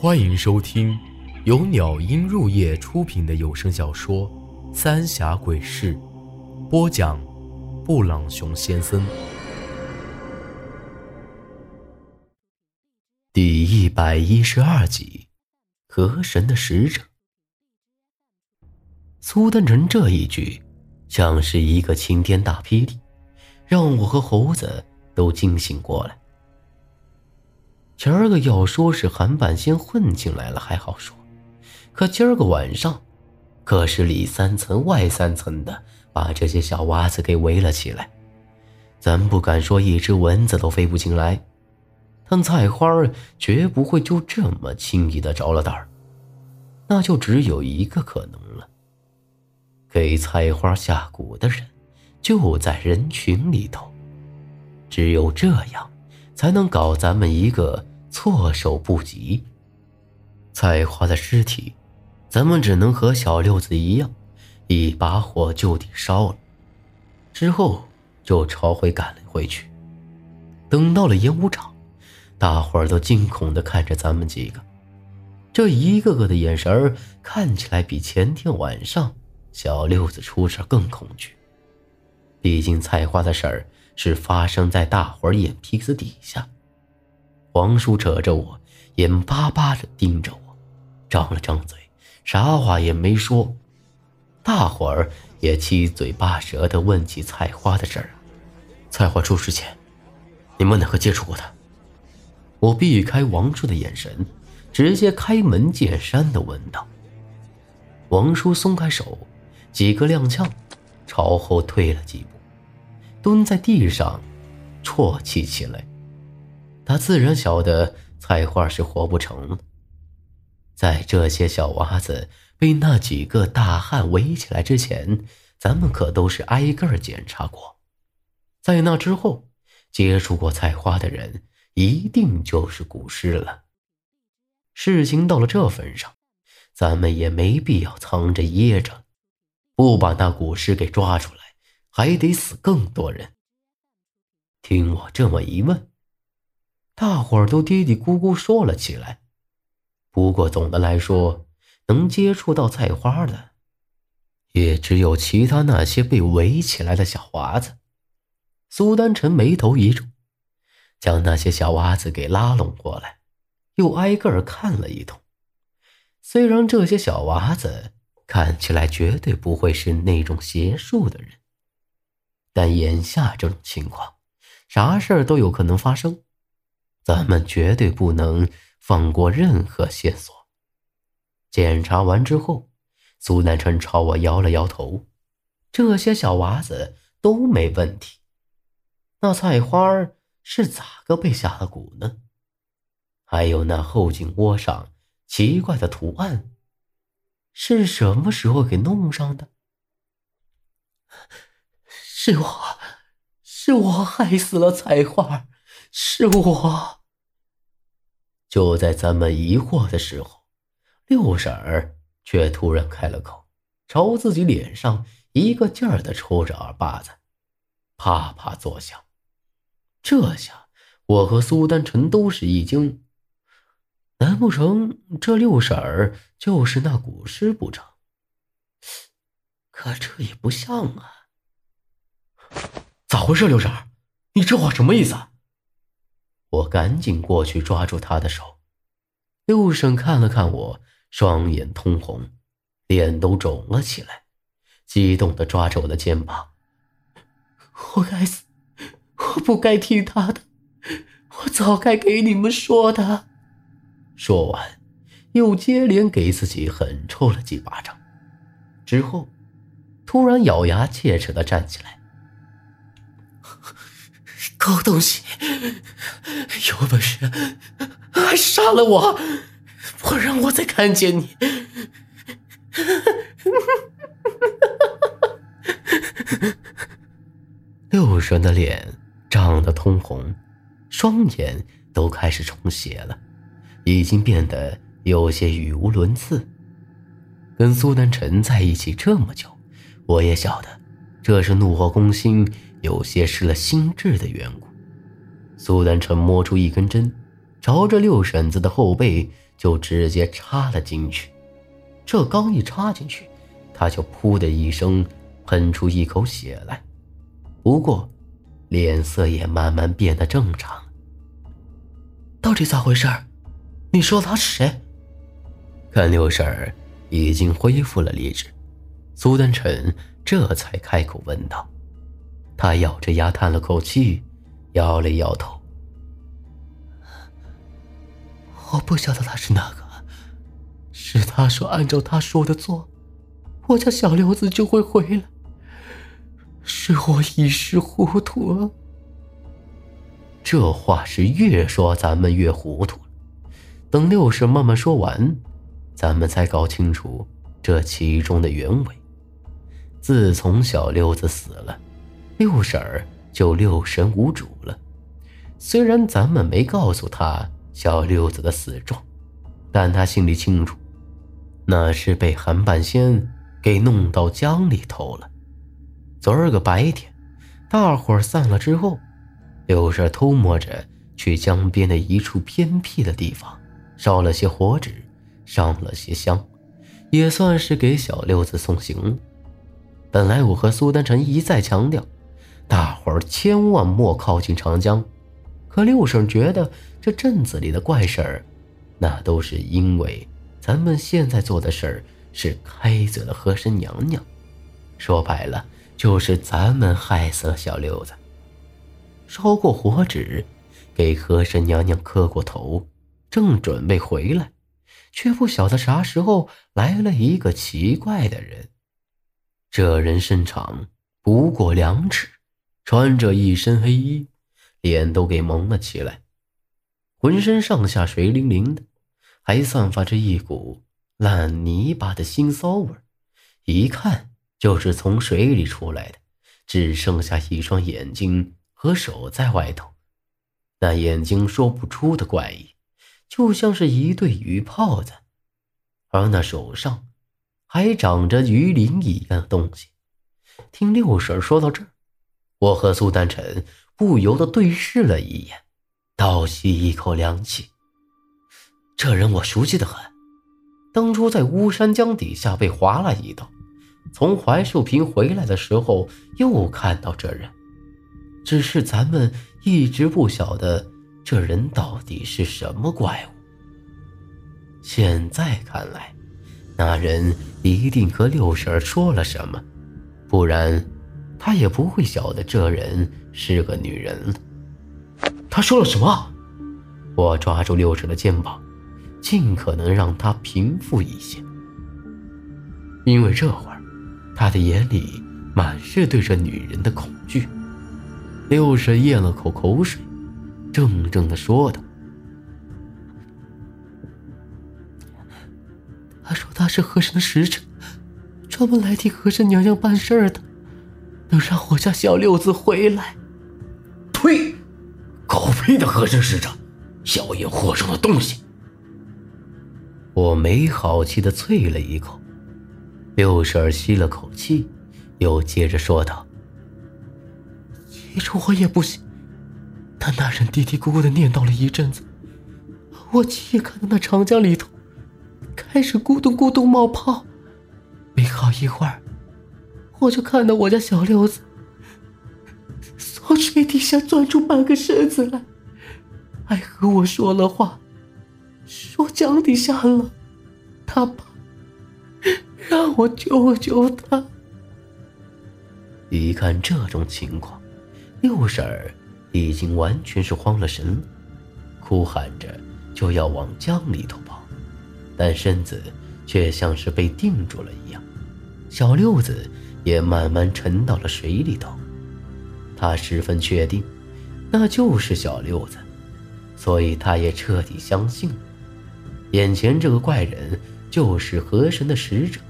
欢迎收听由鸟音入夜出品的有声小说《三峡鬼事》，播讲：布朗熊先生。第一百一十二集，河神的使者。苏丹臣这一句，像是一个晴天大霹雳，让我和猴子都惊醒过来。前儿个要说是韩半仙混进来了还好说，可今儿个晚上，可是里三层外三层的把这些小娃子给围了起来，咱不敢说一只蚊子都飞不进来，但菜花绝不会就这么轻易的着了道那就只有一个可能了，给菜花下蛊的人就在人群里头，只有这样，才能搞咱们一个。措手不及。菜花的尸体，咱们只能和小六子一样，一把火就地烧了，之后就朝回赶了回去。等到了演武场，大伙儿都惊恐地看着咱们几个，这一个个的眼神儿看起来比前天晚上小六子出事更恐惧。毕竟菜花的事儿是发生在大伙儿眼皮子底下。王叔扯着我，眼巴巴的盯着我，张了张嘴，啥话也没说。大伙儿也七嘴八舌的问起菜花的事儿。菜花出事前，你们哪个接触过他？我避开王叔的眼神，直接开门见山的问道。王叔松开手，几个踉跄，朝后退了几步，蹲在地上，啜泣起来。他自然晓得菜花是活不成。在这些小娃子被那几个大汉围起来之前，咱们可都是挨个检查过。在那之后，接触过菜花的人一定就是古尸了。事情到了这份上，咱们也没必要藏着掖着，不把那古尸给抓出来，还得死更多人。听我这么一问。大伙儿都嘀嘀咕咕说了起来。不过总的来说，能接触到菜花的，也只有其他那些被围起来的小娃子。苏丹臣眉头一皱，将那些小娃子给拉拢过来，又挨个看了一通。虽然这些小娃子看起来绝对不会是那种邪术的人，但眼下这种情况，啥事儿都有可能发生。咱们绝对不能放过任何线索。检查完之后，苏南辰朝我摇了摇头：“这些小娃子都没问题。那菜花是咋个被下的蛊呢？还有那后颈窝上奇怪的图案，是什么时候给弄上的？是我，是我害死了菜花，是我。”就在咱们疑惑的时候，六婶儿却突然开了口，朝自己脸上一个劲儿的抽着耳巴子，啪啪作响。这下我和苏丹臣都是一惊，难不成这六婶儿就是那古尸不成？可这也不像啊！咋回事，六婶儿？你这话什么意思？我赶紧过去抓住他的手，六婶看了看我，双眼通红，脸都肿了起来，激动的抓着我的肩膀：“我该死，我不该听他的，我早该给你们说的。”说完，又接连给自己狠抽了几巴掌，之后，突然咬牙切齿的站起来：“狗东西！”有本事还杀了我，不让我再看见你！六神的脸涨得通红，双眼都开始充血了，已经变得有些语无伦次。跟苏南辰在一起这么久，我也晓得，这是怒火攻心，有些失了心智的缘故。苏丹臣摸出一根针，朝着六婶子的后背就直接插了进去。这刚一插进去，他就噗的一声喷出一口血来，不过脸色也慢慢变得正常。到底咋回事？你说他是谁？看六婶儿已经恢复了理智，苏丹臣这才开口问道。他咬着牙叹了口气，摇了摇头。我不晓得他是哪个，是他说按照他说的做，我家小六子就会回来。是我一时糊涂了。这话是越说咱们越糊涂了。等六婶慢慢说完，咱们才搞清楚这其中的原委。自从小六子死了，六婶儿就六神无主了。虽然咱们没告诉他。小六子的死状，但他心里清楚，那是被韩半仙给弄到江里头了。昨儿个白天，大伙儿散了之后，六婶偷摸着去江边的一处偏僻的地方，烧了些火纸，上了些香，也算是给小六子送行。本来我和苏丹臣一再强调，大伙儿千万莫靠近长江，可六婶觉得。这镇子里的怪事儿，那都是因为咱们现在做的事儿是开嘴了和珅娘娘。说白了，就是咱们害死了小六子。烧过火纸，给和珅娘娘磕过头，正准备回来，却不晓得啥时候来了一个奇怪的人。这人身长不过两尺，穿着一身黑衣，脸都给蒙了起来。浑身上下水灵灵的，还散发着一股烂泥巴的腥骚味一看就是从水里出来的，只剩下一双眼睛和手在外头。那眼睛说不出的怪异，就像是一对鱼泡子，而那手上还长着鱼鳞一样的东西。听六婶说到这儿，我和苏丹臣不由得对视了一眼。倒吸一口凉气，这人我熟悉的很，当初在巫山江底下被划了一刀，从槐树坪回来的时候又看到这人，只是咱们一直不晓得这人到底是什么怪物。现在看来，那人一定和六婶说了什么，不然他也不会晓得这人是个女人了。他说了什么？我抓住六婶的肩膀，尽可能让她平复一些。因为这会儿，他的眼里满是对这女人的恐惧。六婶咽了口口水，怔怔的说道：“他说他是和珅的使者，专门来替和珅娘娘办事儿的，能让我家小六子回来。”呸！狗屁的和珅使者，妖言惑众的东西！我没好气的啐了一口。六婶儿吸了口气，又接着说道：“起初我也不信，但那人嘀嘀咕咕的念叨了一阵子，我亲眼看到那长江里头开始咕咚咕咚冒泡，没好一会儿，我就看到我家小六子。”从水底下钻出半个身子来，还和我说了话，说江底下冷，他怕，让我救救他。一看这种情况，六婶儿已经完全是慌了神了，哭喊着就要往江里头跑，但身子却像是被定住了一样，小六子也慢慢沉到了水里头。他十分确定，那就是小六子，所以他也彻底相信，眼前这个怪人就是河神的使者。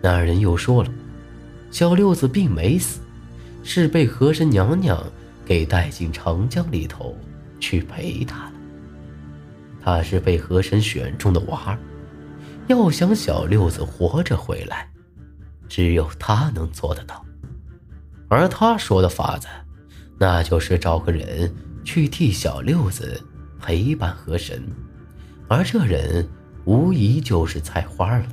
那人又说了，小六子并没死，是被河神娘娘给带进长江里头去陪他了。他是被河神选中的娃儿，要想小六子活着回来，只有他能做得到。而他说的法子，那就是找个人去替小六子陪伴河神，而这人无疑就是菜花了。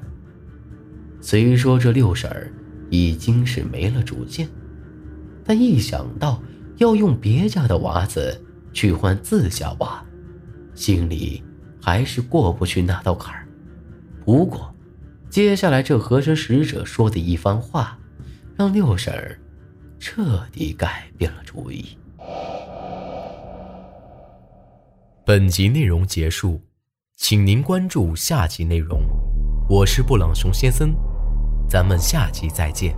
虽说这六婶儿已经是没了主见，但一想到要用别家的娃子去换自家娃，心里还是过不去那道坎儿。不过，接下来这和珅使者说的一番话，让六婶儿彻底改变了主意。本集内容结束，请您关注下集内容。我是布朗熊先生，咱们下集再见。